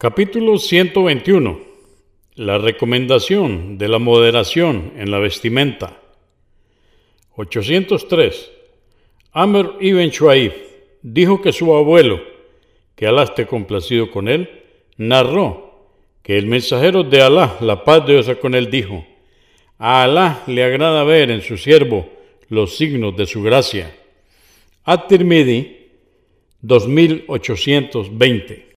Capítulo 121. La recomendación de la moderación en la vestimenta. 803. Amr ibn Shuaib dijo que su abuelo, que Alá esté complacido con él, narró que el mensajero de Alá, la paz de Dios con él, dijo, a Alá le agrada ver en su siervo los signos de su gracia. At-Tirmidhi 2820